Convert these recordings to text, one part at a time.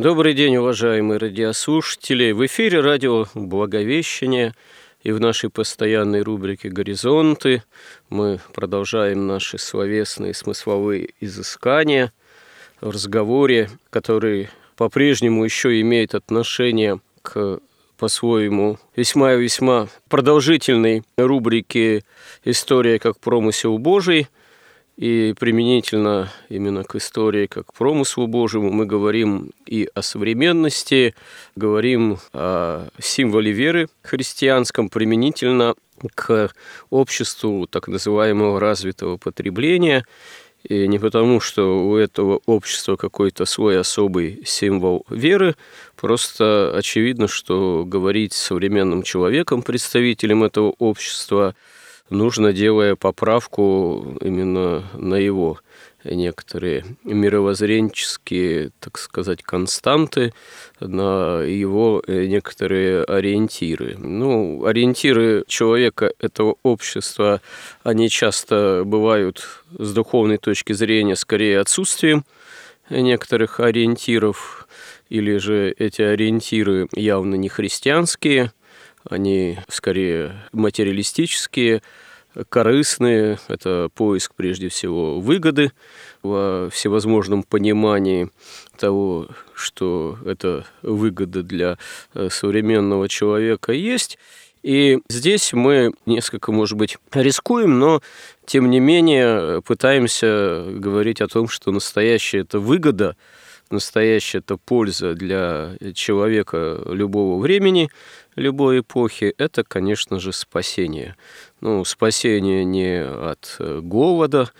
Добрый день, уважаемые радиослушатели. В эфире радио «Благовещение» и в нашей постоянной рубрике «Горизонты» мы продолжаем наши словесные смысловые изыскания в разговоре, который по-прежнему еще имеет отношение к по-своему весьма и весьма продолжительной рубрике «История как промысел Божий», и применительно именно к истории как к промыслу Божьему мы говорим и о современности, говорим о символе веры христианском применительно к обществу так называемого развитого потребления. И не потому, что у этого общества какой-то свой особый символ веры, просто очевидно, что говорить с современным человеком, представителем этого общества – нужно, делая поправку именно на его некоторые мировоззренческие, так сказать, константы, на его некоторые ориентиры. Ну, ориентиры человека этого общества, они часто бывают с духовной точки зрения скорее отсутствием некоторых ориентиров, или же эти ориентиры явно не христианские – они скорее материалистические, корыстные, это поиск прежде всего выгоды во всевозможном понимании того, что это выгода для э, современного человека есть. И здесь мы несколько, может быть, рискуем, но тем не менее пытаемся говорить о том, что настоящая это выгода – настоящая это польза для человека любого времени, любой эпохи, это, конечно же, спасение. Ну, спасение не от э, голода,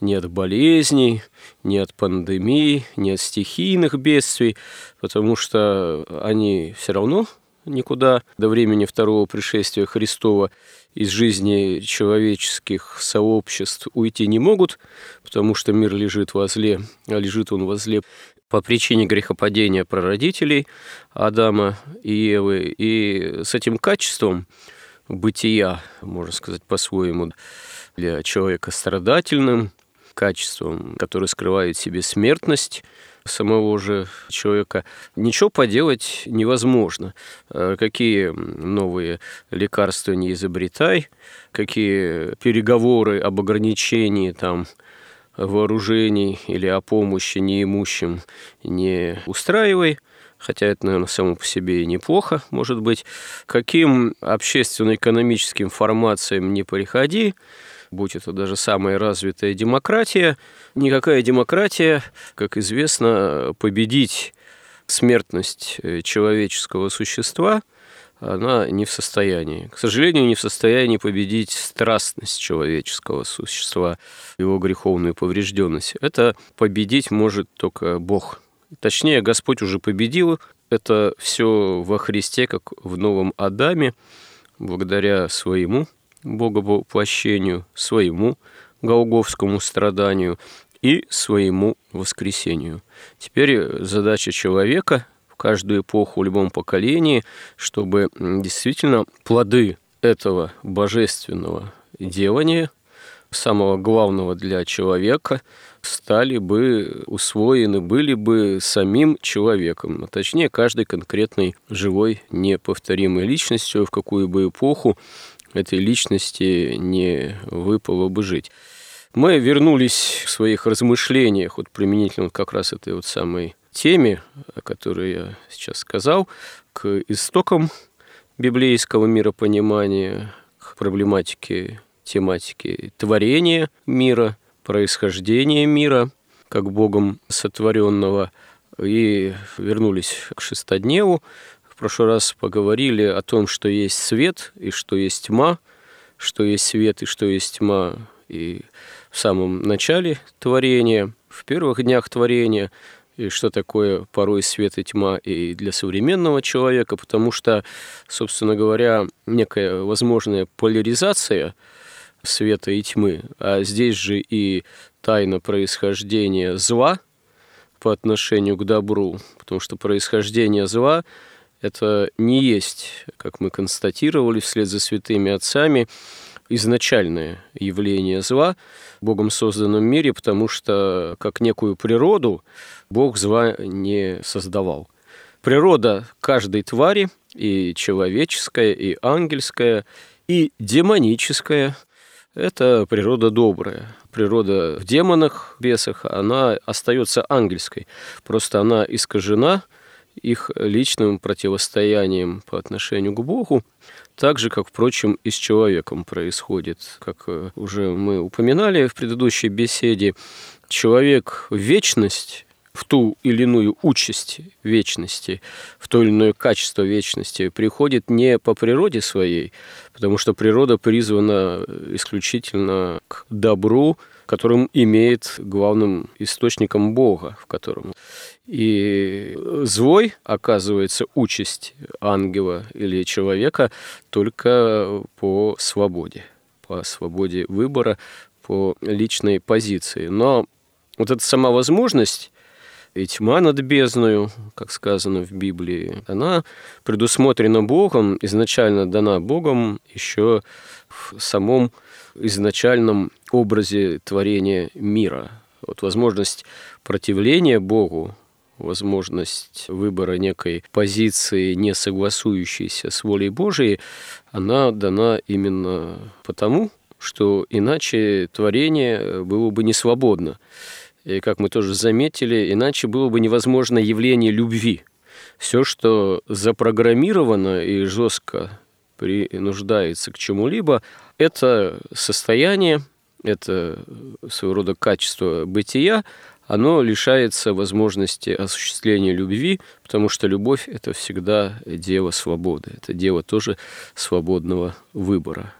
не от болезней, не от пандемий, не от стихийных бедствий, потому что они все равно никуда до времени второго пришествия Христова из жизни человеческих сообществ уйти не могут, потому что мир лежит возле, а лежит он возле по причине грехопадения прародителей Адама и Евы. И с этим качеством бытия, можно сказать по-своему, для человека страдательным, качеством, которое скрывает в себе смертность самого же человека, ничего поделать невозможно. А какие новые лекарства не изобретай, какие переговоры об ограничении там вооружений или о помощи неимущим не устраивай, хотя это, наверное, само по себе и неплохо, может быть. Каким общественно-экономическим формациям не приходи, будь это даже самая развитая демократия, никакая демократия, как известно, победить смертность э, человеческого существа – она не в состоянии. К сожалению, не в состоянии победить страстность человеческого существа, его греховную поврежденность. Это победить может только Бог. Точнее, Господь уже победил. Это все во Христе, как в новом Адаме, благодаря своему Боговоплощению, своему Голговскому страданию и своему воскресению. Теперь задача человека каждую эпоху, в любом поколении, чтобы действительно плоды этого божественного делания, самого главного для человека, стали бы усвоены, были бы самим человеком, а точнее каждой конкретной живой неповторимой личностью, в какую бы эпоху этой личности не выпало бы жить. Мы вернулись в своих размышлениях, вот применительно как раз этой вот самой теме, о которой я сейчас сказал, к истокам библейского миропонимания, к проблематике, тематике творения мира, происхождения мира, как Богом сотворенного, и вернулись к шестодневу. В прошлый раз поговорили о том, что есть свет и что есть тьма, что есть свет и что есть тьма и в самом начале творения, в первых днях творения, и что такое порой свет и тьма и для современного человека, потому что, собственно говоря, некая возможная поляризация света и тьмы, а здесь же и тайна происхождения зла по отношению к добру, потому что происхождение зла – это не есть, как мы констатировали вслед за святыми отцами, изначальное явление зла Богом созданном мире, потому что как некую природу Бог зла не создавал. Природа каждой твари, и человеческая, и ангельская, и демоническая, это природа добрая. Природа в демонах, бесах, она остается ангельской. Просто она искажена их личным противостоянием по отношению к Богу, так же, как, впрочем, и с человеком происходит. Как э, уже мы упоминали в предыдущей беседе, человек в вечность в ту или иную участь вечности, в то или иное качество вечности приходит не по природе своей, потому что природа призвана исключительно к добру, которым имеет главным источником Бога, в котором. И злой, оказывается, участь ангела или человека только по свободе, по свободе выбора, по личной позиции. Но вот эта сама возможность и тьма над бездною, как сказано в Библии, она предусмотрена Богом, изначально дана Богом еще в самом изначальном образе творения мира. Вот возможность противления Богу, возможность выбора некой позиции, не согласующейся с волей Божией, она дана именно потому, что иначе творение было бы не свободно. И как мы тоже заметили, иначе было бы невозможно явление любви. Все, что запрограммировано и жестко принуждается к чему-либо, это состояние, это своего рода качество бытия, оно лишается возможности осуществления любви, потому что любовь – это всегда дело свободы, это дело тоже свободного выбора.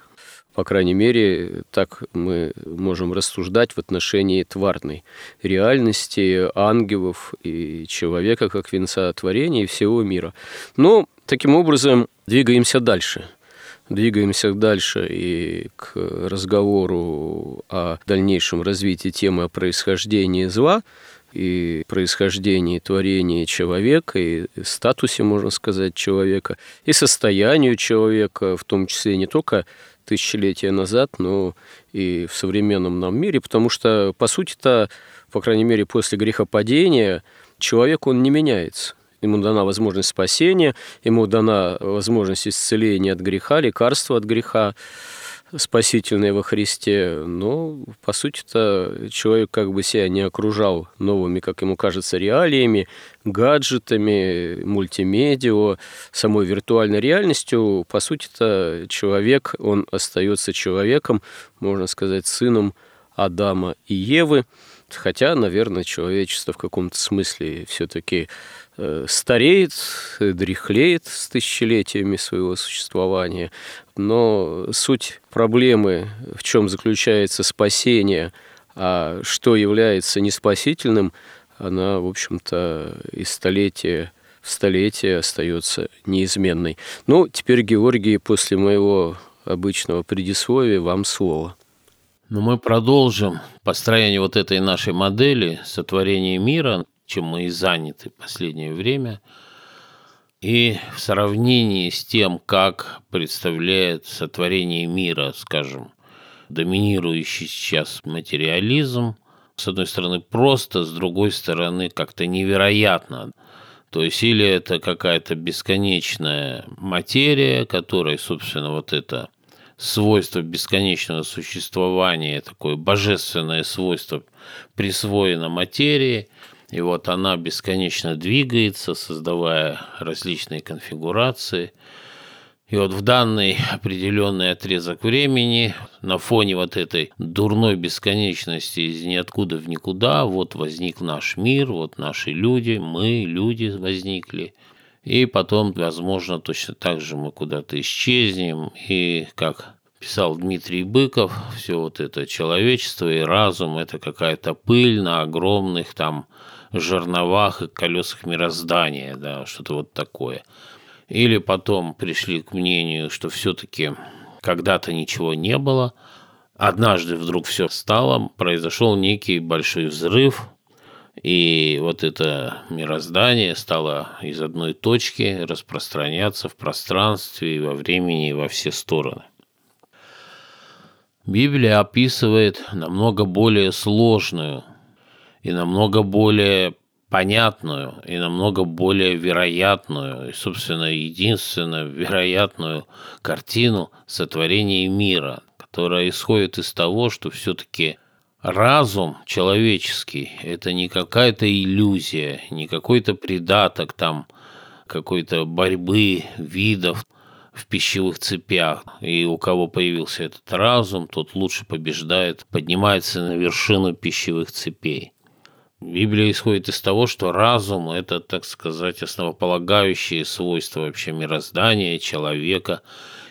По крайней мере, так мы можем рассуждать в отношении тварной реальности ангелов и человека как венца творения и всего мира. Но таким образом двигаемся дальше – двигаемся дальше и к разговору о дальнейшем развитии темы о происхождении зла и происхождении творения человека, и статусе, можно сказать, человека, и состоянию человека, в том числе не только тысячелетия назад, но и в современном нам мире, потому что, по сути-то, по крайней мере, после грехопадения, человек, он не меняется. Ему дана возможность спасения, ему дана возможность исцеления от греха, лекарства от греха спасительное во Христе, но, по сути-то, человек как бы себя не окружал новыми, как ему кажется, реалиями, гаджетами, мультимедиа, самой виртуальной реальностью. По сути-то, человек, он остается человеком, можно сказать, сыном Адама и Евы, хотя, наверное, человечество в каком-то смысле все-таки стареет, дряхлеет с тысячелетиями своего существования. Но суть проблемы, в чем заключается спасение, а что является неспасительным, она, в общем-то, из столетия в столетие остается неизменной. Ну, теперь, Георгий, после моего обычного предисловия, вам слово. Но ну, мы продолжим построение вот этой нашей модели сотворения мира чем мы и заняты в последнее время. И в сравнении с тем, как представляет сотворение мира, скажем, доминирующий сейчас материализм, с одной стороны просто, с другой стороны как-то невероятно. То есть или это какая-то бесконечная материя, которой, собственно, вот это свойство бесконечного существования, такое божественное свойство присвоено материи – и вот она бесконечно двигается, создавая различные конфигурации. И вот в данный определенный отрезок времени, на фоне вот этой дурной бесконечности из ниоткуда в никуда, вот возник наш мир, вот наши люди, мы, люди возникли. И потом, возможно, точно так же мы куда-то исчезнем. И, как писал Дмитрий Быков, все вот это человечество и разум – это какая-то пыль на огромных там жерновах и колесах мироздания, да, что-то вот такое – или потом пришли к мнению, что все-таки когда-то ничего не было, однажды вдруг все стало, произошел некий большой взрыв, и вот это мироздание стало из одной точки распространяться в пространстве и во времени и во все стороны. Библия описывает намного более сложную и намного более понятную и намного более вероятную, и, собственно, единственную вероятную картину сотворения мира, которая исходит из того, что все-таки разум человеческий – это не какая-то иллюзия, не какой-то придаток там какой-то борьбы видов в пищевых цепях. И у кого появился этот разум, тот лучше побеждает, поднимается на вершину пищевых цепей – Библия исходит из того, что разум – это, так сказать, основополагающие свойства вообще мироздания, человека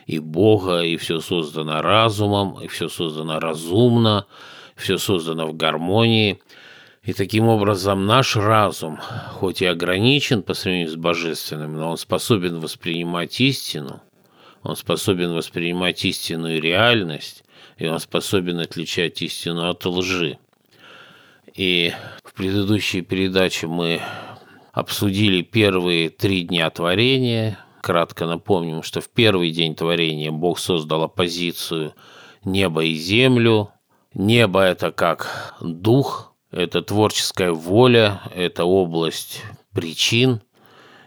и Бога, и все создано разумом, и все создано разумно, все создано в гармонии. И таким образом наш разум, хоть и ограничен по сравнению с божественным, но он способен воспринимать истину, он способен воспринимать истинную реальность, и он способен отличать истину от лжи. И в предыдущей передаче мы обсудили первые три дня творения. Кратко напомним, что в первый день творения Бог создал оппозицию небо и землю. Небо – это как дух, это творческая воля, это область причин.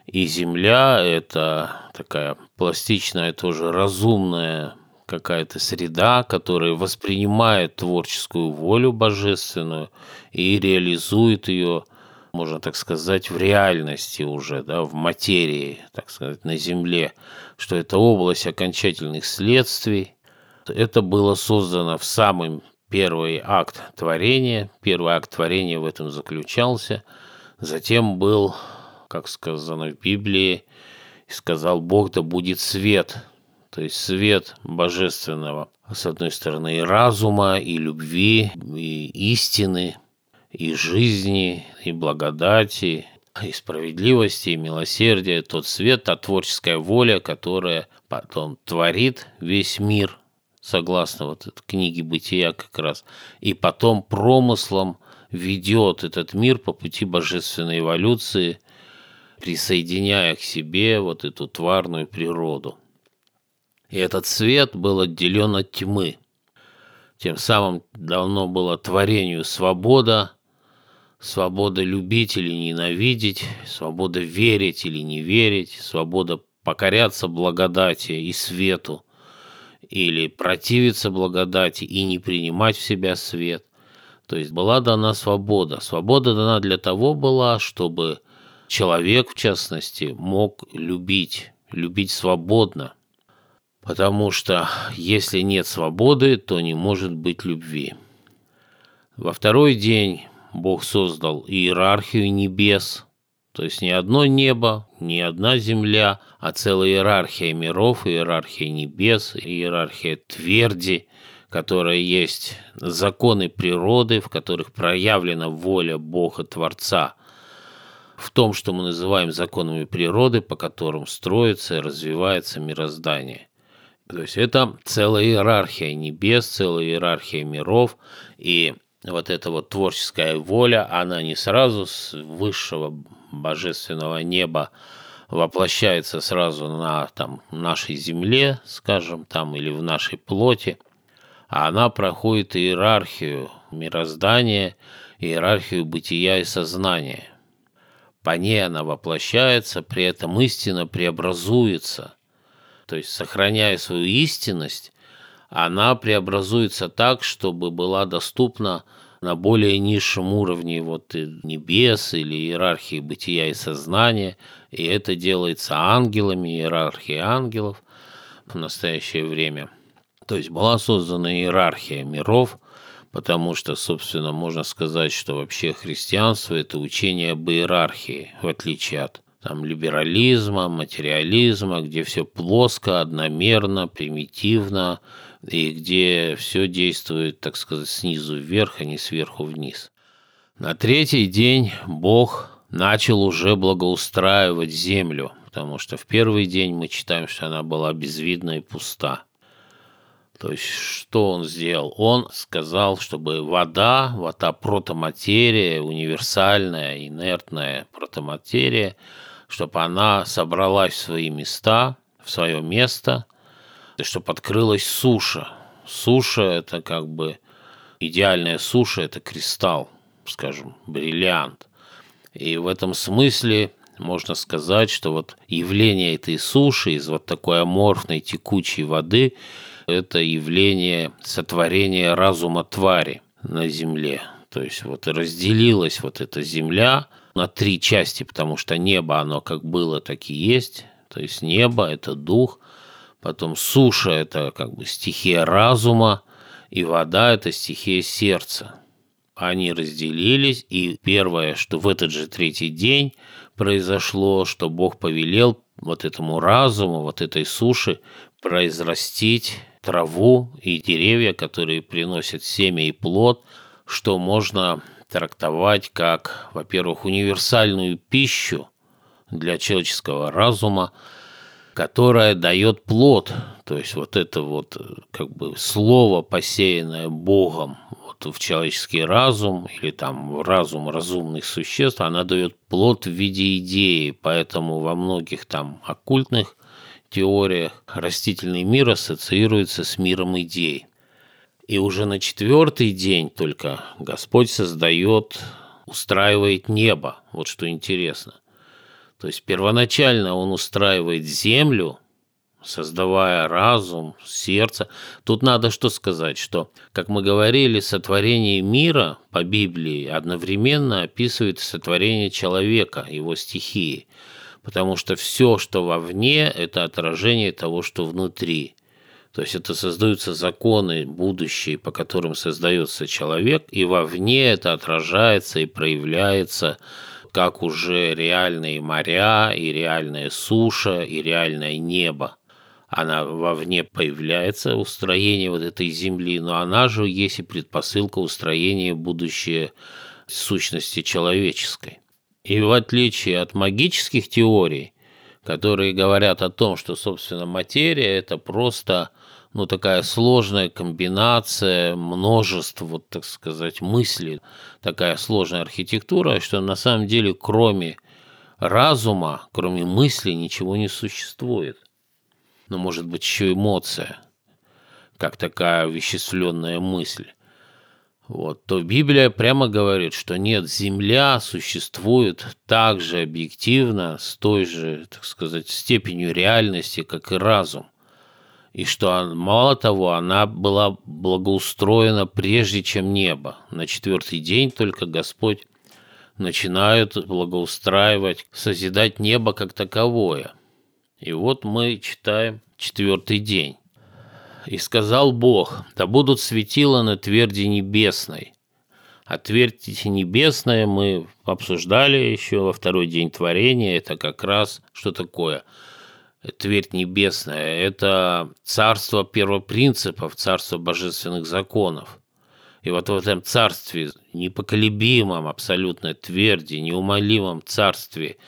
И земля – это такая пластичная, тоже разумная какая-то среда, которая воспринимает творческую волю божественную и реализует ее, можно так сказать, в реальности уже, да, в материи, так сказать, на Земле, что это область окончательных следствий. Это было создано в самый первый акт творения. Первый акт творения в этом заключался. Затем был, как сказано в Библии, сказал Бог, да будет свет – то есть свет божественного, с одной стороны, и разума, и любви, и истины, и жизни, и благодати, и справедливости, и милосердия, тот свет, та творческая воля, которая потом творит весь мир, согласно вот этой книге «Бытия» как раз, и потом промыслом ведет этот мир по пути божественной эволюции, присоединяя к себе вот эту тварную природу. И этот свет был отделен от тьмы. Тем самым давно было творению свобода, свобода любить или ненавидеть, свобода верить или не верить, свобода покоряться благодати и свету, или противиться благодати и не принимать в себя свет. То есть была дана свобода. Свобода дана для того была, чтобы человек, в частности, мог любить, любить свободно – Потому что если нет свободы, то не может быть любви. Во второй день Бог создал иерархию небес, то есть не одно небо, не одна земля, а целая иерархия миров, иерархия небес, иерархия тверди, которая есть законы природы, в которых проявлена воля Бога Творца – в том, что мы называем законами природы, по которым строится и развивается мироздание. То есть это целая иерархия небес, целая иерархия миров, и вот эта вот творческая воля, она не сразу с высшего божественного неба воплощается сразу на там, нашей земле, скажем, там, или в нашей плоти, а она проходит иерархию мироздания, иерархию бытия и сознания. По ней она воплощается, при этом истина преобразуется – то есть сохраняя свою истинность, она преобразуется так, чтобы была доступна на более низшем уровне вот небес или иерархии бытия и сознания, и это делается ангелами, иерархией ангелов. в настоящее время. То есть была создана иерархия миров, потому что, собственно, можно сказать, что вообще христианство – это учение об иерархии, в отличие от там, либерализма, материализма, где все плоско, одномерно, примитивно, и где все действует, так сказать, снизу вверх, а не сверху вниз. На третий день Бог начал уже благоустраивать землю, потому что в первый день мы читаем, что она была безвидна и пуста. То есть, что он сделал? Он сказал, чтобы вода, вода протоматерия, универсальная, инертная протоматерия, чтобы она собралась в свои места, в свое место, и чтобы открылась суша. Суша – это как бы идеальная суша – это кристалл, скажем, бриллиант. И в этом смысле можно сказать, что вот явление этой суши из вот такой аморфной текучей воды – это явление сотворения разума твари на Земле. То есть вот разделилась вот эта Земля – на три части, потому что небо, оно как было, так и есть. То есть небо – это дух, потом суша – это как бы стихия разума, и вода – это стихия сердца. Они разделились, и первое, что в этот же третий день произошло, что Бог повелел вот этому разуму, вот этой суши произрастить траву и деревья, которые приносят семя и плод, что можно трактовать как, во-первых, универсальную пищу для человеческого разума, которая дает плод. То есть вот это вот как бы слово, посеянное Богом вот в человеческий разум или там в разум разумных существ, она дает плод в виде идеи. Поэтому во многих там оккультных теориях растительный мир ассоциируется с миром идей. И уже на четвертый день только Господь создает, устраивает небо. Вот что интересно. То есть первоначально Он устраивает землю, создавая разум, сердце. Тут надо что сказать, что, как мы говорили, сотворение мира по Библии одновременно описывает сотворение человека, его стихии. Потому что все, что вовне, это отражение того, что внутри. То есть это создаются законы будущие, по которым создается человек, и вовне это отражается и проявляется как уже реальные моря и реальная суша и реальное небо. Она вовне появляется, устроение вот этой земли, но она же есть и предпосылка устроения будущей сущности человеческой. И в отличие от магических теорий, которые говорят о том, что, собственно, материя – это просто ну, такая сложная комбинация, множество, вот так сказать, мыслей, такая сложная архитектура, что на самом деле кроме разума, кроме мысли ничего не существует. Но может быть еще эмоция, как такая вещественная мысль. Вот, то Библия прямо говорит, что нет, Земля существует так же объективно, с той же, так сказать, степенью реальности, как и разум и что, мало того, она была благоустроена прежде, чем небо. На четвертый день только Господь начинает благоустраивать, созидать небо как таковое. И вот мы читаем четвертый день. «И сказал Бог, да будут светила на тверди небесной». А твердь небесная мы обсуждали еще во второй день творения. Это как раз что такое – Твердь небесная – это царство первопринципов, царство божественных законов. И вот в этом царстве, непоколебимом абсолютно тверди, неумолимом царстве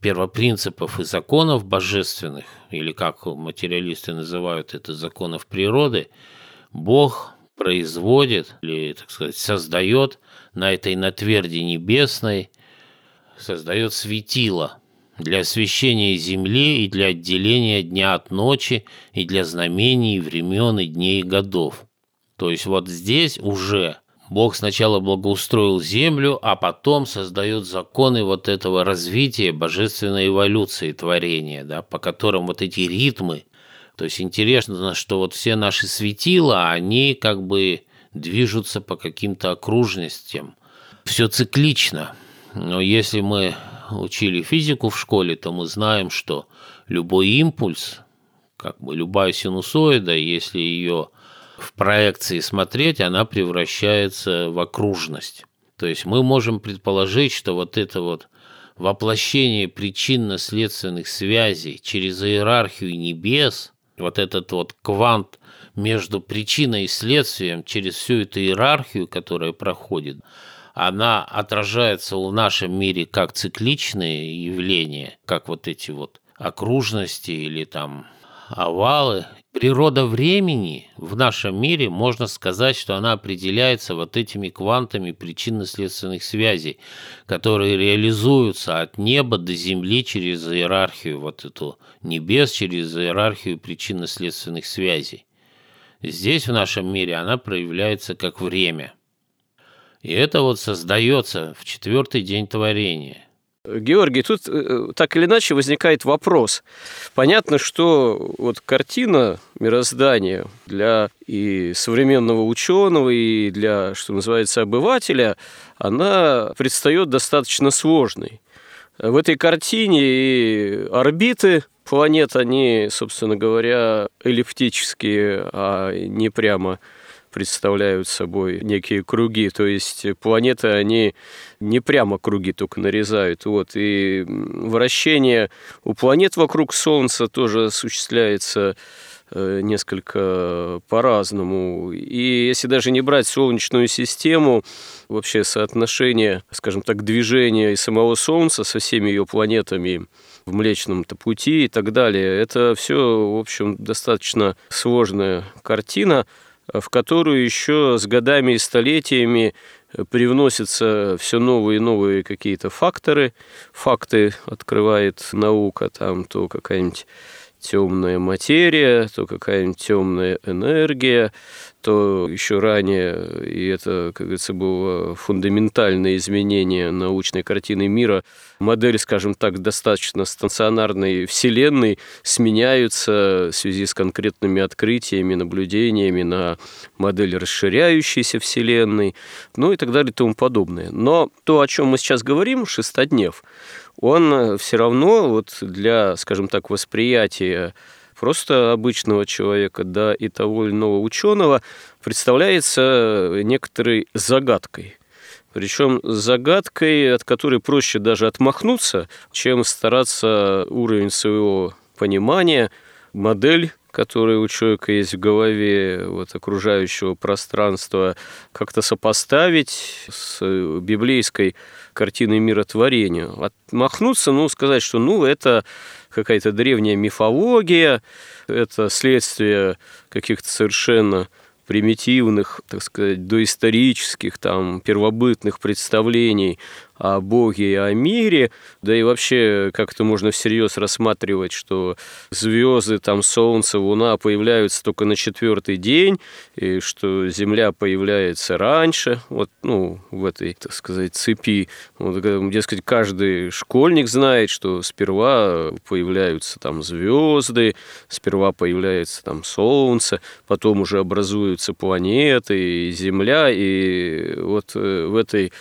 первопринципов и законов божественных, или как материалисты называют это законов природы, Бог производит, или, так сказать, создает на этой на тверди небесной, создает светило – для освящения земли и для отделения дня от ночи и для знамений времен и дней и годов. То есть вот здесь уже Бог сначала благоустроил землю, а потом создает законы вот этого развития божественной эволюции творения, да, по которым вот эти ритмы, то есть интересно, что вот все наши светила, они как бы движутся по каким-то окружностям. Все циклично. Но если мы учили физику в школе, то мы знаем, что любой импульс, как бы любая синусоида, если ее в проекции смотреть, она превращается в окружность. То есть мы можем предположить, что вот это вот воплощение причинно-следственных связей через иерархию небес, вот этот вот квант между причиной и следствием через всю эту иерархию, которая проходит, она отражается в нашем мире как цикличные явления, как вот эти вот окружности или там овалы. Природа времени в нашем мире, можно сказать, что она определяется вот этими квантами причинно-следственных связей, которые реализуются от неба до земли через иерархию вот эту небес, через иерархию причинно-следственных связей. Здесь в нашем мире она проявляется как время. И это вот создается в четвертый день творения. Георгий, тут э, так или иначе возникает вопрос. Понятно, что вот картина мироздания для и современного ученого, и для, что называется, обывателя, она предстает достаточно сложной. В этой картине и орбиты планет, они, собственно говоря, эллиптические, а не прямо представляют собой некие круги, то есть планеты, они не прямо круги только нарезают. Вот. И вращение у планет вокруг Солнца тоже осуществляется э, несколько по-разному. И если даже не брать Солнечную систему, вообще соотношение, скажем так, движения и самого Солнца со всеми ее планетами в Млечном-то пути и так далее, это все, в общем, достаточно сложная картина – в которую еще с годами и столетиями привносятся все новые и новые какие-то факторы. Факты открывает наука, там то какая-нибудь темная материя, то какая-нибудь темная энергия, то еще ранее, и это, как говорится, было фундаментальное изменение научной картины мира, модель, скажем так, достаточно станционарной Вселенной сменяются в связи с конкретными открытиями, наблюдениями на модель расширяющейся Вселенной, ну и так далее и тому подобное. Но то, о чем мы сейчас говорим, шестоднев, он э, все равно вот для, скажем так, восприятия просто обычного человека, да, и того или иного ученого представляется некоторой загадкой. Причем загадкой, от которой проще даже отмахнуться, чем стараться уровень своего понимания, модель которые у человека есть в голове вот, окружающего пространства, как-то сопоставить с библейской картиной миротворения. Отмахнуться, ну, сказать, что ну, это какая-то древняя мифология, это следствие каких-то совершенно примитивных, так сказать, доисторических, там, первобытных представлений о Боге и о мире, да и вообще как-то можно всерьез рассматривать, что звезды, там Солнце, Луна появляются только на четвертый день, и что Земля появляется раньше, вот, ну, в этой, так сказать, цепи. Вот, дескать, каждый школьник знает, что сперва появляются там звезды, сперва появляется там Солнце, потом уже образуются планеты и Земля, и вот э, в этой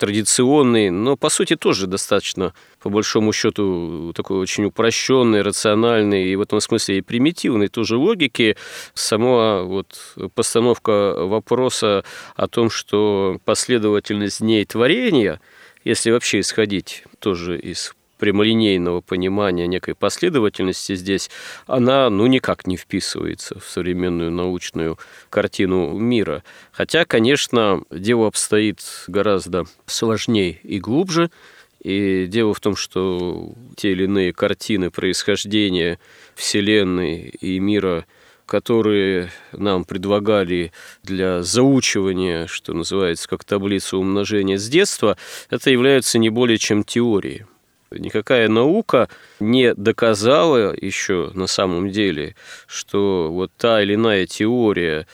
традиционный, но по сути тоже достаточно, по большому счету, такой очень упрощенный, рациональный и в этом смысле и примитивной тоже логики, сама вот постановка вопроса о том, что последовательность дней творения, если вообще исходить тоже из прямолинейного понимания некой последовательности здесь, она ну никак не вписывается в современную научную картину мира. Хотя, конечно, дело обстоит гораздо сложнее и глубже, и дело в том, что те или иные картины происхождения Вселенной и мира которые нам предлагали для заучивания, что называется, как таблицу умножения с детства, это являются не более чем теории. Никакая наука не доказала еще на самом деле, что вот та или иная теория,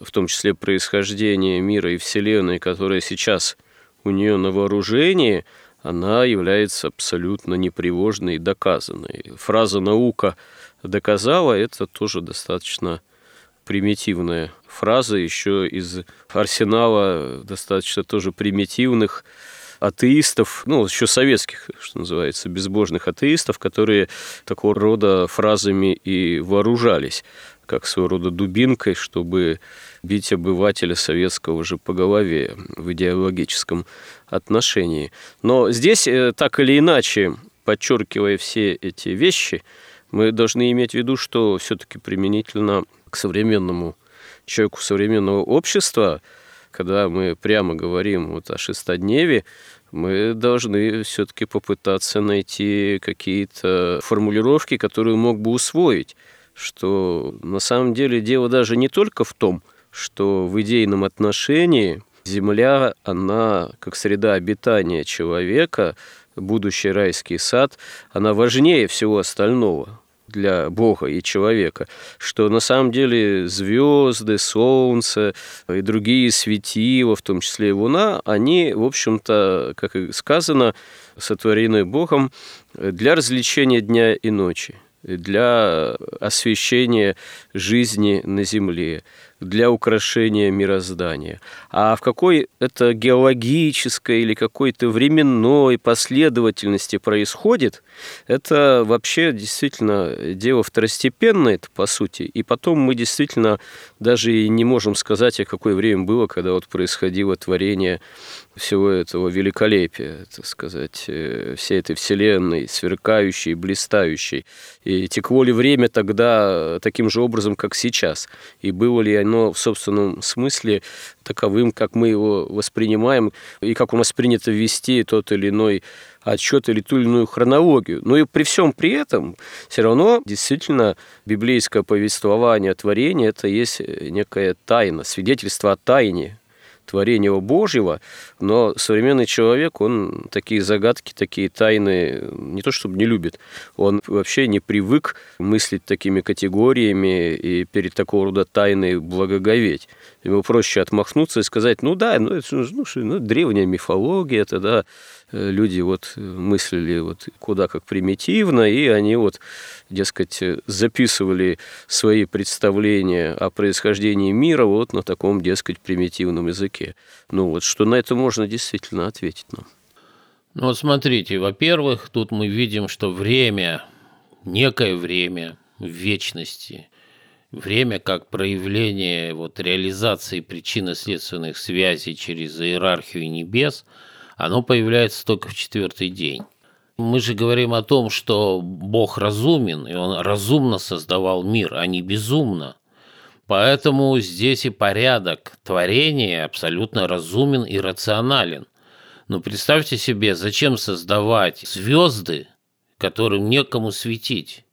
в том числе происхождения мира и Вселенной, которая сейчас у нее на вооружении, она является абсолютно непривожной и доказанной. Фраза «наука доказала» – это тоже достаточно примитивная фраза, еще из арсенала достаточно тоже примитивных атеистов, ну, еще советских, что называется, безбожных атеистов, которые такого рода фразами и вооружались, как своего рода дубинкой, чтобы бить обывателя советского же по голове в идеологическом отношении. Но здесь, э, так или иначе, подчеркивая все эти вещи, мы должны иметь в виду, что все-таки применительно к современному человеку современного общества, когда мы прямо говорим вот о шестодневе, мы должны все-таки попытаться найти какие-то формулировки, которые мог бы усвоить, что на самом деле дело даже не только в том, что в идейном отношении Земля, она как среда обитания человека, будущий райский сад, она важнее всего остального для Бога и человека, что на самом деле звезды, солнце и другие светила, в том числе и луна, они, в общем-то, как и сказано, сотворены Богом для развлечения дня и ночи для освещения жизни на Земле, для украшения мироздания. А в какой это геологической или какой-то временной последовательности происходит, это вообще действительно дело второстепенное, это по сути. И потом мы действительно даже и не можем сказать, о какое время было, когда вот происходило творение всего этого великолепия, так сказать, э, всей этой вселенной, сверкающей, блистающей. И текло ли время тогда таким же образом, как сейчас? И было ли оно в собственном смысле таковым, как мы его воспринимаем, и как у нас принято вести тот или иной отчет или ту или иную хронологию. Но и при всем при этом все равно действительно библейское повествование творения – это есть некая тайна, свидетельство о тайне, творения Божьего, но современный человек, он такие загадки, такие тайны не то чтобы не любит, он вообще не привык мыслить такими категориями и перед такого рода тайной благоговеть. Ему проще отмахнуться и сказать, ну да, ну это ну, ну, древняя мифология, это да, люди вот мыслили вот куда как примитивно, и они вот, дескать, записывали свои представления о происхождении мира вот на таком, дескать, примитивном языке. Ну вот, что на это можно действительно ответить нам? Ну вот смотрите, во-первых, тут мы видим, что время, некое время в вечности, время как проявление вот реализации причинно-следственных связей через иерархию небес – оно появляется только в четвертый день. Мы же говорим о том, что Бог разумен, и Он разумно создавал мир, а не безумно. Поэтому здесь и порядок творения абсолютно разумен и рационален. Но представьте себе, зачем создавать звезды, которым некому светить?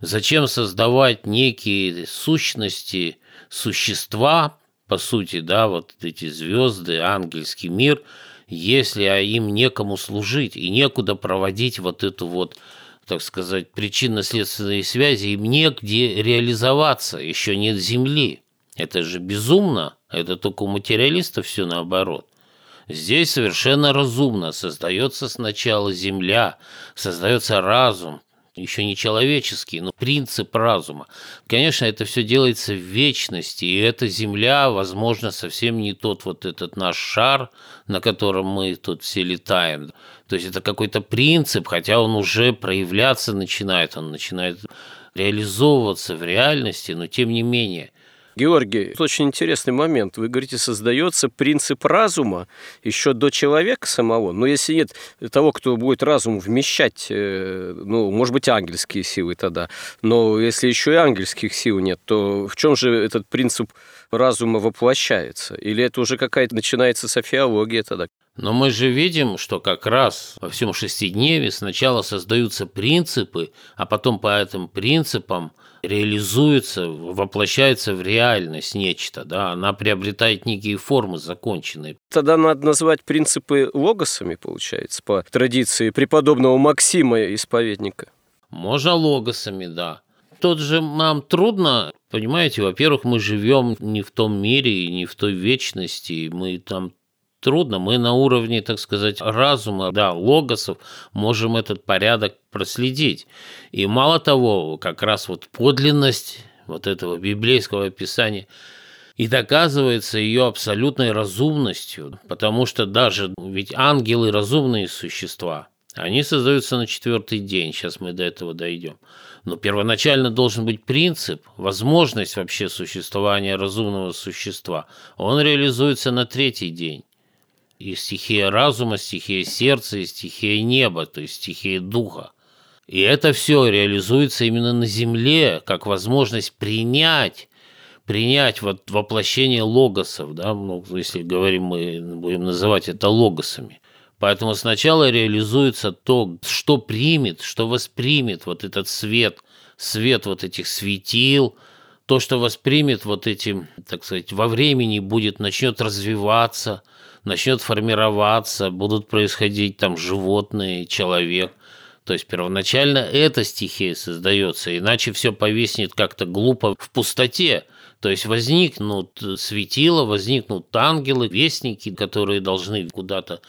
Зачем создавать некие сущности, существа, по сути, да, вот эти звезды, ангельский мир – если им некому служить и некуда проводить вот эту вот так сказать, причинно-следственные связи, им негде реализоваться, еще нет земли. Это же безумно, это только у материалистов все наоборот. Здесь совершенно разумно создается сначала земля, создается разум, еще не человеческий, но принцип разума. Конечно, это все делается в вечности, и эта Земля, возможно, совсем не тот вот этот наш шар, на котором мы тут все летаем. То есть это какой-то принцип, хотя он уже проявляться начинает, он начинает реализовываться в реальности, но тем не менее – Георгий, очень интересный момент. Вы говорите, создается принцип разума еще до человека самого. Но если нет того, кто будет разум вмещать, э, ну, может быть, ангельские силы тогда. Но если еще и ангельских сил нет, то в чем же этот принцип разума воплощается? Или это уже какая-то начинается софиология тогда? Но мы же видим, что как раз во всем шестидневе сначала создаются принципы, а потом по этим принципам реализуется, воплощается в реальность нечто, да, она приобретает некие формы законченные. Тогда надо назвать принципы логосами, получается, по традиции преподобного Максима, исповедника. Можно логосами, да. Тут же нам трудно, понимаете, во-первых, мы живем не в том мире и не в той вечности, мы там трудно. Мы на уровне, так сказать, разума, да, логосов можем этот порядок проследить. И мало того, как раз вот подлинность вот этого библейского описания и доказывается ее абсолютной разумностью, потому что даже ведь ангелы разумные существа, они создаются на четвертый день, сейчас мы до этого дойдем. Но первоначально должен быть принцип, возможность вообще существования разумного существа. Он реализуется на третий день. И стихия разума, стихия сердца, и стихия неба, то есть стихия духа. И это все реализуется именно на Земле, как возможность принять принять вот воплощение логосов, да, ну, если говорим мы, будем называть это логосами. Поэтому сначала реализуется то, что примет, что воспримет вот этот свет, свет вот этих светил, то, что воспримет вот этим, так сказать, во времени будет, начнет развиваться, начнет формироваться, будут происходить там животные, человек. То есть первоначально эта стихия создается, иначе все повиснет как-то глупо в пустоте. То есть возникнут светила, возникнут ангелы, вестники, которые должны куда-то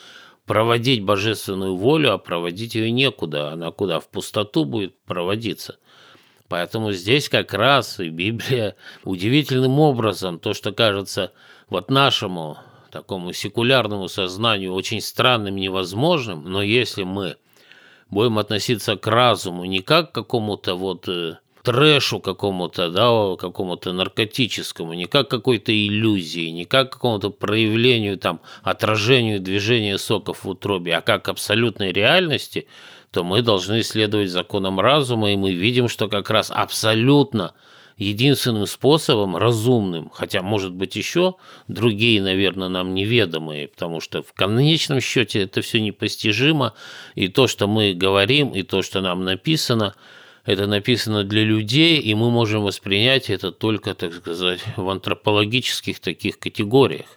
проводить божественную волю, а проводить ее некуда. Она куда? В пустоту будет проводиться. Поэтому здесь как раз и Библия удивительным образом, то, что кажется вот нашему такому секулярному сознанию очень странным, невозможным, но если мы будем относиться к разуму не как к какому-то вот э, трэшу какому-то, да, какому-то наркотическому, не как какой-то иллюзии, не как какому-то проявлению, там, отражению движения соков в утробе, а как абсолютной реальности, то мы должны следовать законам разума, и мы видим, что как раз абсолютно единственным способом, разумным, хотя, может быть, еще другие, наверное, нам неведомые, потому что в конечном счете это все непостижимо, и то, что мы говорим, и то, что нам написано – это написано для людей, и мы можем воспринять это только, так сказать, в антропологических таких категориях.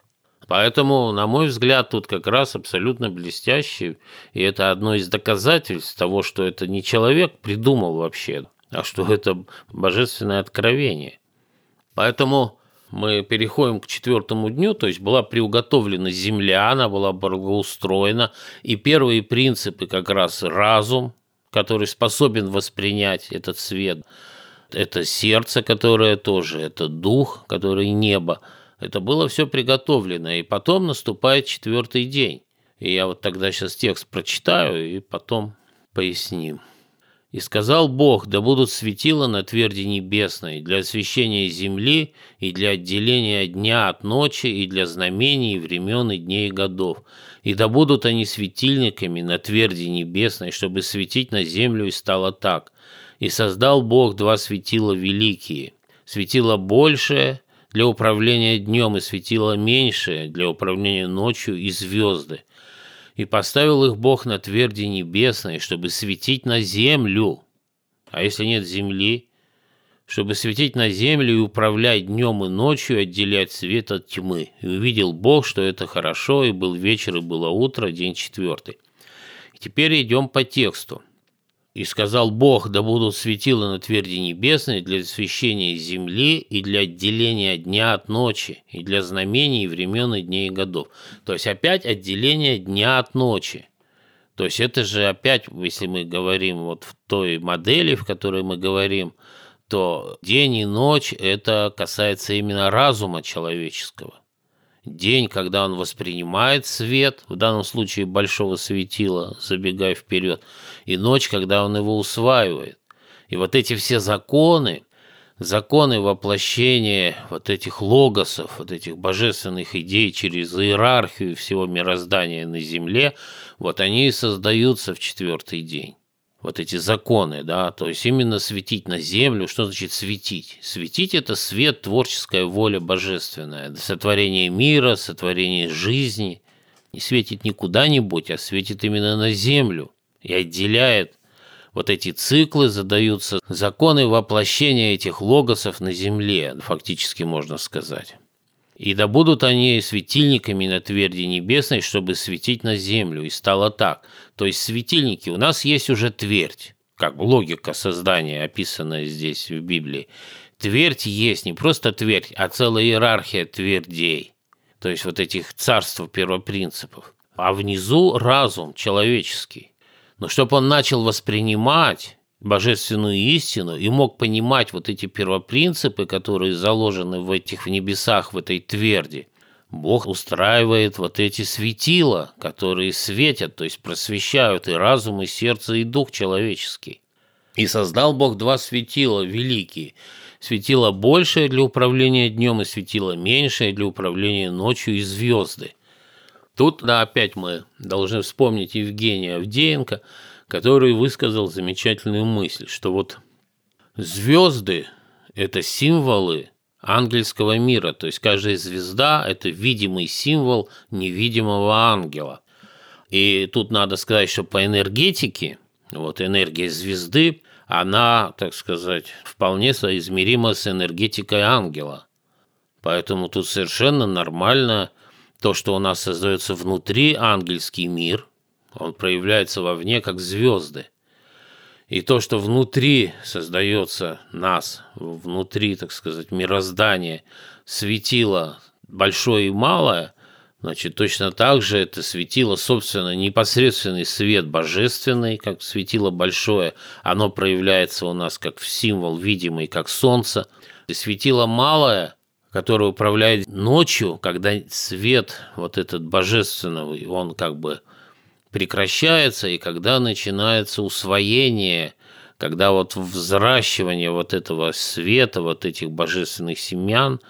Поэтому, на мой взгляд, тут как раз абсолютно блестящий, и это одно из доказательств того, что это не человек придумал вообще, а что это божественное откровение. Поэтому мы переходим к четвертому дню, то есть была приуготовлена земля, она была благоустроена, и первые принципы как раз разум, который способен воспринять этот свет. Это сердце, которое тоже, это дух, который небо. Это было все приготовлено, и потом наступает четвертый день. И я вот тогда сейчас текст прочитаю и потом поясним. «И сказал Бог, да будут светила на тверди небесной для освещения земли и для отделения дня от ночи и для знамений времен и дней и годов, и да будут они светильниками на тверди небесной, чтобы светить на землю, и стало так. И создал Бог два светила великие, светило большее для управления днем и светило меньшее для управления ночью и звезды. И поставил их Бог на тверди небесной, чтобы светить на землю. А если нет земли, чтобы светить на землю и управлять днем и ночью, отделять свет от тьмы. И увидел Бог, что это хорошо, и был вечер, и было утро, день четвертый. И теперь идем по тексту. «И сказал Бог, да будут светила на тверди небесной для освещения земли и для отделения дня от ночи, и для знамений времен и дней и годов». То есть опять отделение дня от ночи. То есть это же опять, если мы говорим вот в той модели, в которой мы говорим – то день и ночь это касается именно разума человеческого. День, когда он воспринимает свет, в данном случае большого светила, забегая вперед, и ночь, когда он его усваивает. И вот эти все законы, законы воплощения вот этих логосов, вот этих божественных идей через иерархию всего мироздания на Земле, вот они и создаются в четвертый день вот эти законы, да, то есть именно светить на землю, что значит светить? Светить – это свет, творческая воля божественная, сотворение мира, сотворение жизни. Не светит не куда-нибудь, а светит именно на землю и отделяет вот эти циклы, задаются законы воплощения этих логосов на земле, фактически можно сказать. И да будут они светильниками на тверди небесной, чтобы светить на землю. И стало так. То есть светильники, у нас есть уже твердь, как логика создания, описанная здесь в Библии. Твердь есть не просто твердь, а целая иерархия твердей. То есть вот этих царств первопринципов. А внизу разум человеческий. Но чтобы он начал воспринимать божественную истину и мог понимать вот эти первопринципы, которые заложены в этих в небесах, в этой тверди, Бог устраивает вот эти светила, которые светят, то есть просвещают и разум, и сердце, и дух человеческий. И создал Бог два светила великие. Светило большее для управления днем и светило меньшее для управления ночью и звезды. Тут, да, опять мы должны вспомнить Евгения Авдеенко, который высказал замечательную мысль, что вот звезды – это символы ангельского мира, то есть каждая звезда – это видимый символ невидимого ангела. И тут надо сказать, что по энергетике, вот энергия звезды, она, так сказать, вполне соизмерима с энергетикой ангела. Поэтому тут совершенно нормально то, что у нас создается внутри ангельский мир, он проявляется вовне как звезды. И то, что внутри создается нас, внутри, так сказать, мироздания, светило большое и малое, значит, точно так же это светило, собственно, непосредственный свет божественный, как светило большое, оно проявляется у нас как символ видимый, как солнце. И светило малое, которое управляет ночью, когда свет вот этот божественный, он как бы прекращается, и когда начинается усвоение, когда вот взращивание вот этого света, вот этих божественных семян,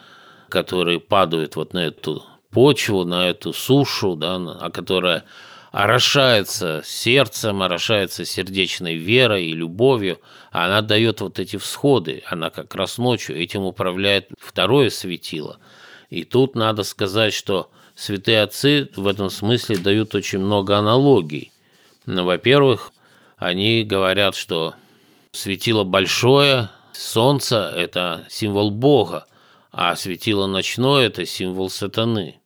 которые падают вот на эту почву, на эту сушу, да, а которая орошается сердцем, орошается сердечной верой и любовью, а она дает вот эти всходы, она как раз ночью этим управляет второе светило. И тут надо сказать, что святые отцы в этом смысле дают очень много аналогий. Ну, во-первых, они говорят, что светило большое, солнце – это символ Бога, а светило ночное – это символ сатаны.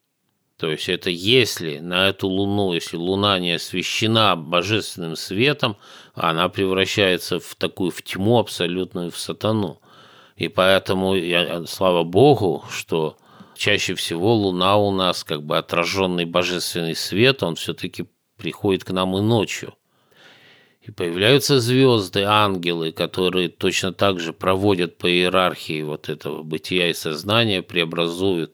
То есть это если на эту луну, если луна не освещена божественным светом, она превращается в такую в тьму абсолютную, в сатану. И поэтому, я, слава Богу, что чаще всего Луна у нас, как бы отраженный божественный свет, он все-таки приходит к нам и ночью. И появляются звезды, ангелы, которые точно так же проводят по иерархии вот этого бытия и сознания, преобразуют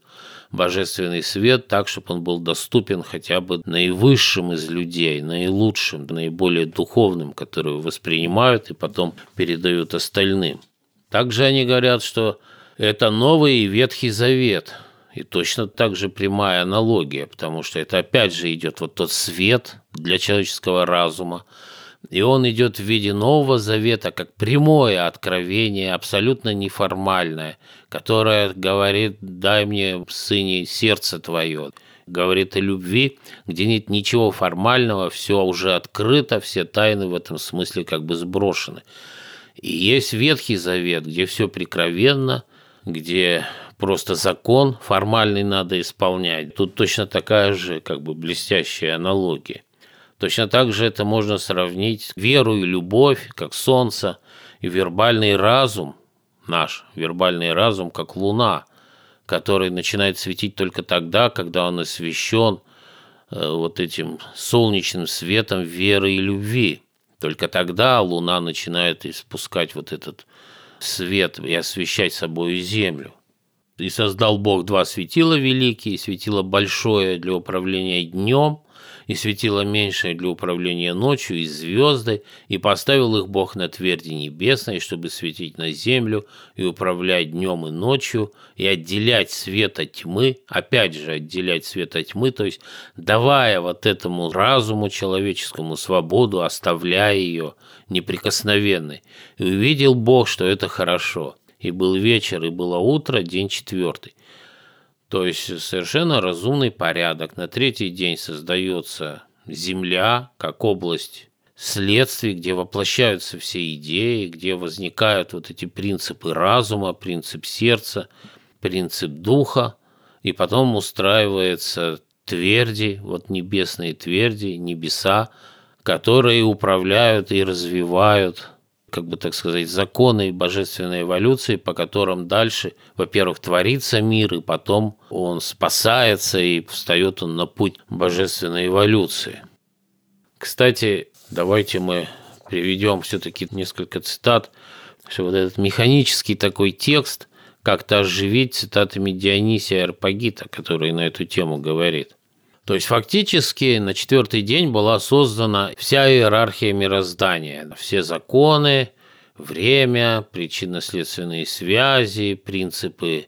божественный свет так, чтобы он был доступен хотя бы наивысшим из людей, наилучшим, наиболее духовным, которые воспринимают и потом передают остальным. Также они говорят, что это Новый и Ветхий Завет – и точно так же прямая аналогия, потому что это опять же идет вот тот свет для человеческого разума, и он идет в виде Нового Завета, как прямое откровение, абсолютно неформальное, которое говорит «дай мне, сыне, сердце твое», говорит о любви, где нет ничего формального, все уже открыто, все тайны в этом смысле как бы сброшены. И есть Ветхий Завет, где все прикровенно, где просто закон формальный надо исполнять. Тут точно такая же как бы блестящая аналогия. Точно так же это можно сравнить веру и любовь, как солнце, и вербальный разум, наш вербальный разум, как луна, который начинает светить только тогда, когда он освещен э, вот этим солнечным светом веры и любви. Только тогда луна начинает испускать вот этот свет и освещать собой землю. И создал Бог два светила великие, светило большое для управления днем, и светило меньшее для управления ночью, и звезды, и поставил их Бог на тверди небесной, чтобы светить на землю, и управлять днем и ночью, и отделять свет от тьмы, опять же отделять свет от тьмы, то есть давая вот этому разуму человеческому свободу, оставляя ее неприкосновенной. И увидел Бог, что это хорошо – и был вечер, и было утро, день четвертый. То есть совершенно разумный порядок. На третий день создается Земля как область следствий, где воплощаются все идеи, где возникают вот эти принципы разума, принцип сердца, принцип духа, и потом устраивается тверди, вот небесные тверди, небеса, которые управляют и развивают как бы так сказать, законы божественной эволюции, по которым дальше, во-первых, творится мир, и потом он спасается, и встает он на путь божественной эволюции. Кстати, давайте мы приведем все-таки несколько цитат, что вот этот механический такой текст как-то оживить цитатами Дионисия Арпагита, который на эту тему говорит. То есть фактически на четвертый день была создана вся иерархия мироздания, все законы, время, причинно-следственные связи, принципы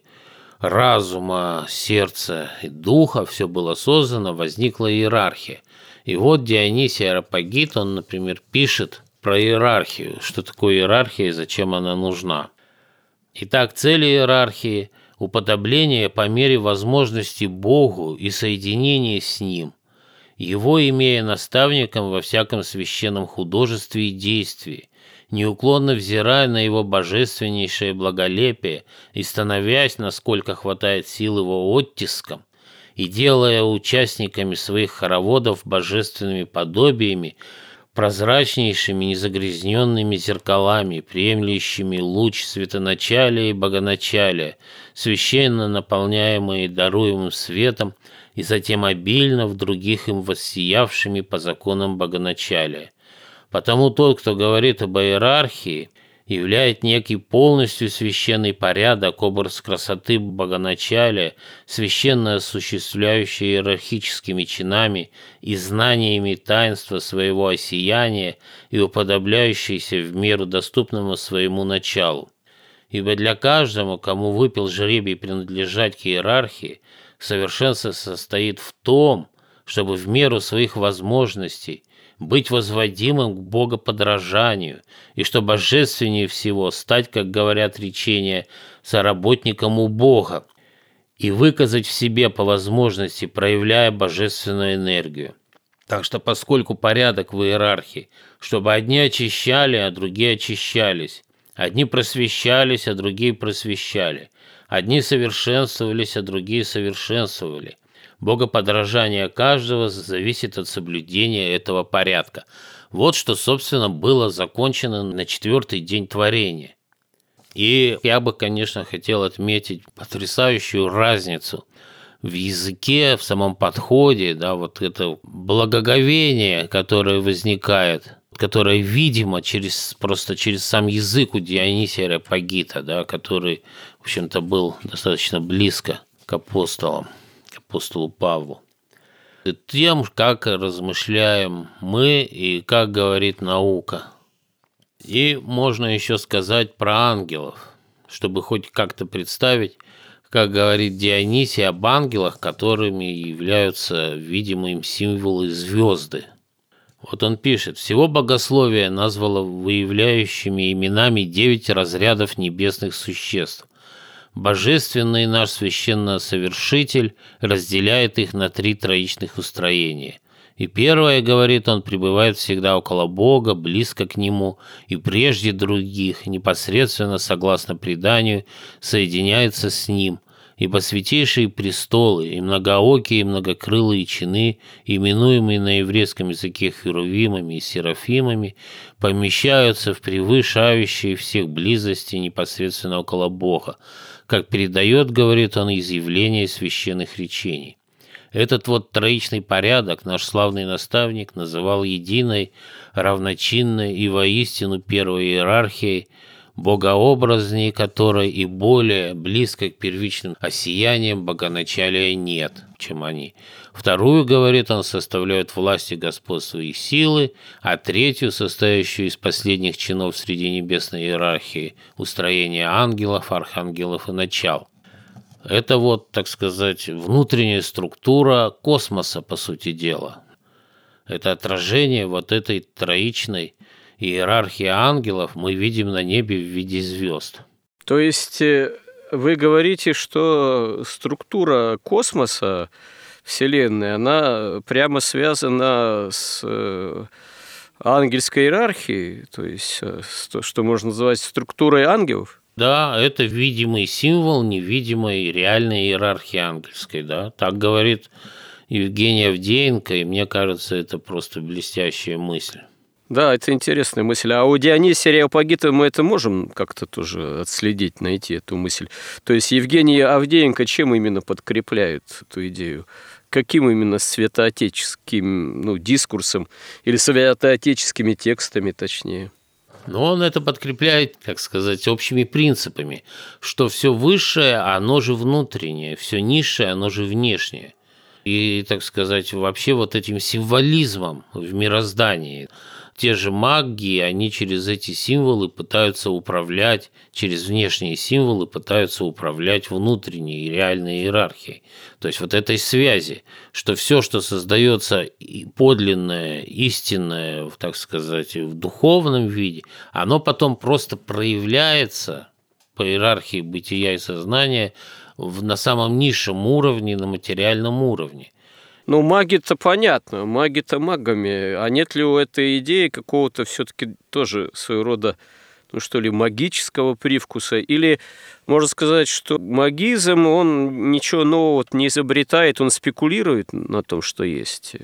разума, сердца и духа, все было создано, возникла иерархия. И вот Дионисий Аропагит, он, например, пишет про иерархию, что такое иерархия и зачем она нужна. Итак, цель иерархии – уподобление по мере возможности Богу и соединение с Ним, Его имея наставником во всяком священном художестве и действии, неуклонно взирая на Его божественнейшее благолепие и становясь, насколько хватает сил Его оттиском, и делая участниками своих хороводов божественными подобиями, прозрачнейшими незагрязненными зеркалами, приемлющими луч светоначалия и богоначалия, священно наполняемые даруемым светом и затем обильно в других им воссиявшими по законам богоначалия. Потому тот, кто говорит об иерархии – являет некий полностью священный порядок, образ красоты богоначалия, священно осуществляющий иерархическими чинами и знаниями таинства своего осияния и уподобляющийся в меру доступному своему началу. Ибо для каждого, кому выпил жребий принадлежать к иерархии, совершенство состоит в том, чтобы в меру своих возможностей быть возводимым к богоподражанию, и что божественнее всего стать, как говорят речения, соработником у Бога и выказать в себе по возможности, проявляя божественную энергию. Так что поскольку порядок в иерархии, чтобы одни очищали, а другие очищались, одни просвещались, а другие просвещали, одни совершенствовались, а другие совершенствовали, Богоподражание каждого зависит от соблюдения этого порядка. Вот что, собственно, было закончено на четвертый день творения. И я бы, конечно, хотел отметить потрясающую разницу в языке, в самом подходе, да, вот это благоговение, которое возникает, которое видимо через, просто через сам язык у Дионисия Репагита, да, который, в общем-то, был достаточно близко к апостолам апостолу Павлу. Тем, как размышляем мы и как говорит наука. И можно еще сказать про ангелов, чтобы хоть как-то представить, как говорит Дионисий об ангелах, которыми являются видимые символы звезды. Вот он пишет, всего богословие назвало выявляющими именами девять разрядов небесных существ, Божественный наш священносовершитель разделяет их на три троичных устроения. И первое, говорит он, пребывает всегда около Бога, близко к Нему, и прежде других, непосредственно, согласно преданию, соединяется с Ним, ибо святейшие престолы и многоокие и многокрылые чины, именуемые на еврейском языке херувимами и серафимами, помещаются в превышающие всех близости непосредственно около Бога, как передает, говорит он, изъявление священных речений. Этот вот троичный порядок наш славный наставник называл единой, равночинной и воистину первой иерархией, богообразней которой и более близко к первичным осияниям богоначалия нет, чем они. Вторую, говорит он, составляют власти, господства и силы, а третью, состоящую из последних чинов среди небесной иерархии, устроение ангелов, архангелов и начал. Это вот, так сказать, внутренняя структура космоса, по сути дела. Это отражение вот этой троичной иерархии ангелов мы видим на небе в виде звезд. То есть э, вы говорите, что структура космоса Вселенной, она прямо связана с э, ангельской иерархией, то есть э, то, что можно называть структурой ангелов? Да, это видимый символ невидимой реальной иерархии ангельской, да. Так говорит Евгения Авдеенко, и мне кажется, это просто блестящая мысль. Да, это интересная мысль. А у Дионисия Реопагита мы это можем как-то тоже отследить, найти эту мысль. То есть Евгений Авдеенко чем именно подкрепляет эту идею каким именно святоотеческим ну, дискурсом или святоотеческими текстами, точнее? Но он это подкрепляет, как сказать, общими принципами, что все высшее, оно же внутреннее, все низшее, оно же внешнее. И, так сказать, вообще вот этим символизмом в мироздании – те же маги, они через эти символы пытаются управлять, через внешние символы пытаются управлять внутренней реальной иерархией. То есть вот этой связи, что все, что создается подлинное, истинное, так сказать, в духовном виде, оно потом просто проявляется по иерархии бытия и сознания в, на самом низшем уровне, на материальном уровне. Ну, маги-то понятно, маги-то магами. А нет ли у этой идеи какого-то все-таки тоже своего рода, ну что ли, магического привкуса? Или можно сказать, что магизм, он ничего нового не изобретает, он спекулирует на том, что есть?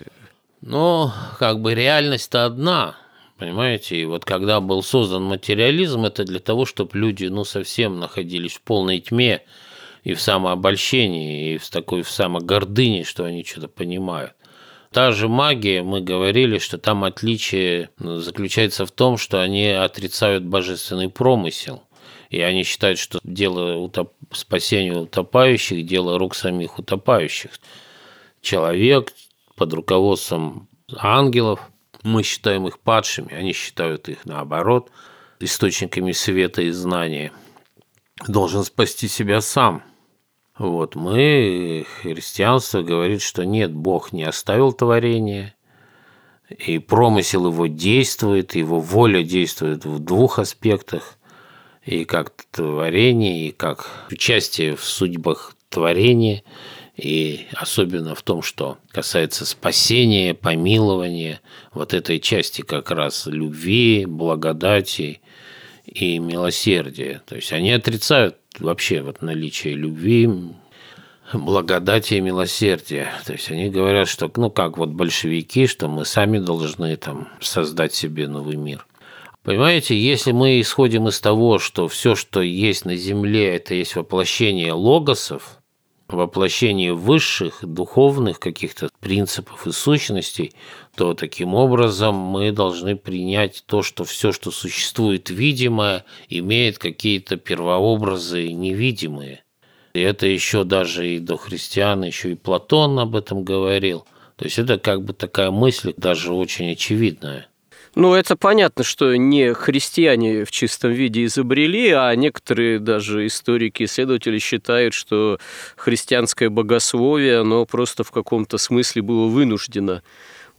Ну, как бы реальность-то одна, понимаете? И вот когда был создан материализм, это для того, чтобы люди, ну, совсем находились в полной тьме, и в самообольщении, и в такой в самогордыне, что они что-то понимают. Та же магия, мы говорили, что там отличие заключается в том, что они отрицают божественный промысел. И они считают, что дело утоп... спасения утопающих – дело рук самих утопающих. Человек под руководством ангелов, мы считаем их падшими, они считают их наоборот, источниками света и знания, должен спасти себя сам – вот, мы, христианство говорит, что нет, Бог не оставил творение, и промысел его действует, его воля действует в двух аспектах, и как творение, и как участие в судьбах творения, и особенно в том, что касается спасения, помилования, вот этой части как раз любви, благодати и милосердия. То есть они отрицают вообще вот наличие любви, благодати и милосердия. То есть они говорят, что, ну как вот большевики, что мы сами должны там создать себе новый мир. Понимаете, если мы исходим из того, что все, что есть на Земле, это есть воплощение логосов, воплощение высших духовных каких-то принципов и сущностей, то таким образом мы должны принять то, что все, что существует видимое, имеет какие-то первообразы невидимые. И это еще даже и до христиан, еще и Платон об этом говорил. То есть это как бы такая мысль даже очень очевидная. Ну, это понятно, что не христиане в чистом виде изобрели, а некоторые даже историки, исследователи считают, что христианское богословие, оно просто в каком-то смысле было вынуждено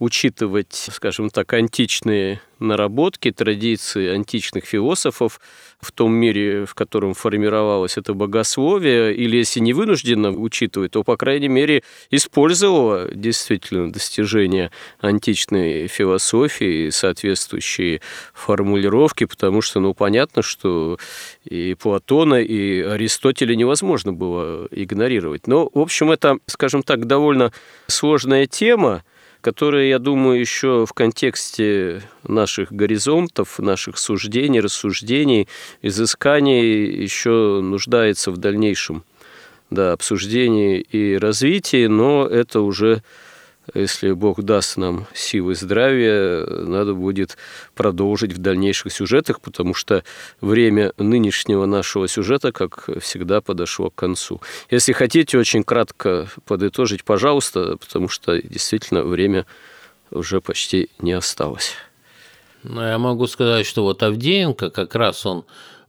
учитывать, скажем так, античные наработки, традиции античных философов в том мире, в котором формировалось это богословие, или если не вынужденно учитывать, то, по крайней мере, использовало действительно достижения античной философии и соответствующие формулировки, потому что, ну, понятно, что и Платона, и Аристотеля невозможно было игнорировать. Но, в общем, это, скажем так, довольно сложная тема, которые, я думаю, еще в контексте наших горизонтов, наших суждений, рассуждений, изысканий еще нуждается в дальнейшем да, обсуждении и развитии, но это уже если Бог даст нам силы здравия, надо будет продолжить в дальнейших сюжетах, потому что время нынешнего нашего сюжета, как всегда, подошло к концу. Если хотите очень кратко подытожить, пожалуйста, потому что действительно время уже почти не осталось. Ну, я могу сказать, что вот Авдеенко как раз он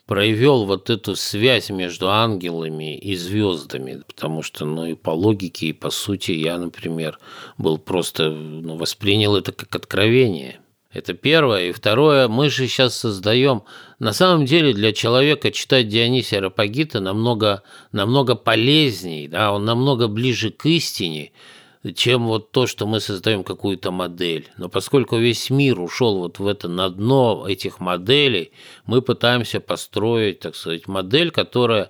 провел вот эту связь между ангелами и звездами, потому что, ну, и по логике, и по сути я, например, был просто, ну, воспринял это как откровение. Это первое. И второе, мы же сейчас создаем... На самом деле для человека читать Дионисия Рапагита намного, намного полезней, да, он намного ближе к истине, чем вот то, что мы создаем какую-то модель. Но поскольку весь мир ушел вот в это на дно этих моделей, мы пытаемся построить, так сказать, модель, которая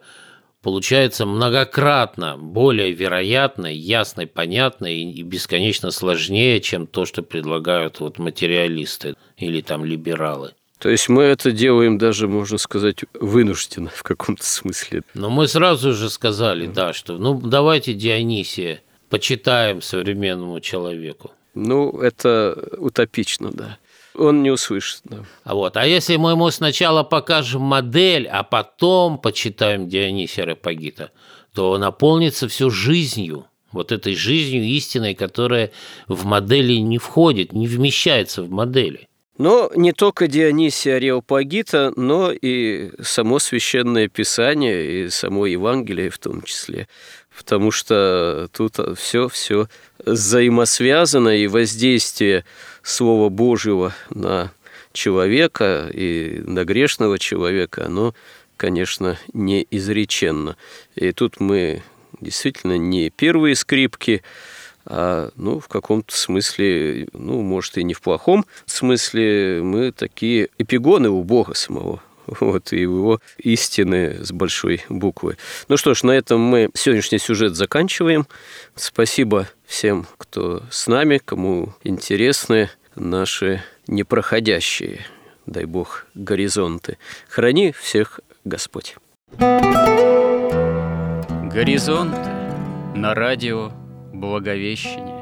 получается многократно более вероятной, ясной, понятной и бесконечно сложнее, чем то, что предлагают вот материалисты или там либералы. То есть мы это делаем даже, можно сказать, вынужденно в каком-то смысле. Но мы сразу же сказали, да, что ну давайте Дионисия почитаем современному человеку? Ну, это утопично, да. Он не услышит. Да. А вот, а если мы ему сначала покажем модель, а потом почитаем Дионисия Рапагита, то он наполнится всю жизнью, вот этой жизнью истиной, которая в модели не входит, не вмещается в модели. Но не только Дионисия Ареопагита, но и само Священное Писание, и само Евангелие в том числе. Потому что тут все, все взаимосвязано, и воздействие Слова Божьего на человека и на грешного человека, оно, конечно, неизреченно. И тут мы действительно не первые скрипки, а, ну, в каком-то смысле, ну, может, и не в плохом смысле, мы такие эпигоны у Бога самого вот, и его истины с большой буквы. Ну что ж, на этом мы сегодняшний сюжет заканчиваем. Спасибо всем, кто с нами, кому интересны наши непроходящие, дай Бог, горизонты. Храни всех Господь. Горизонты на радио Благовещение.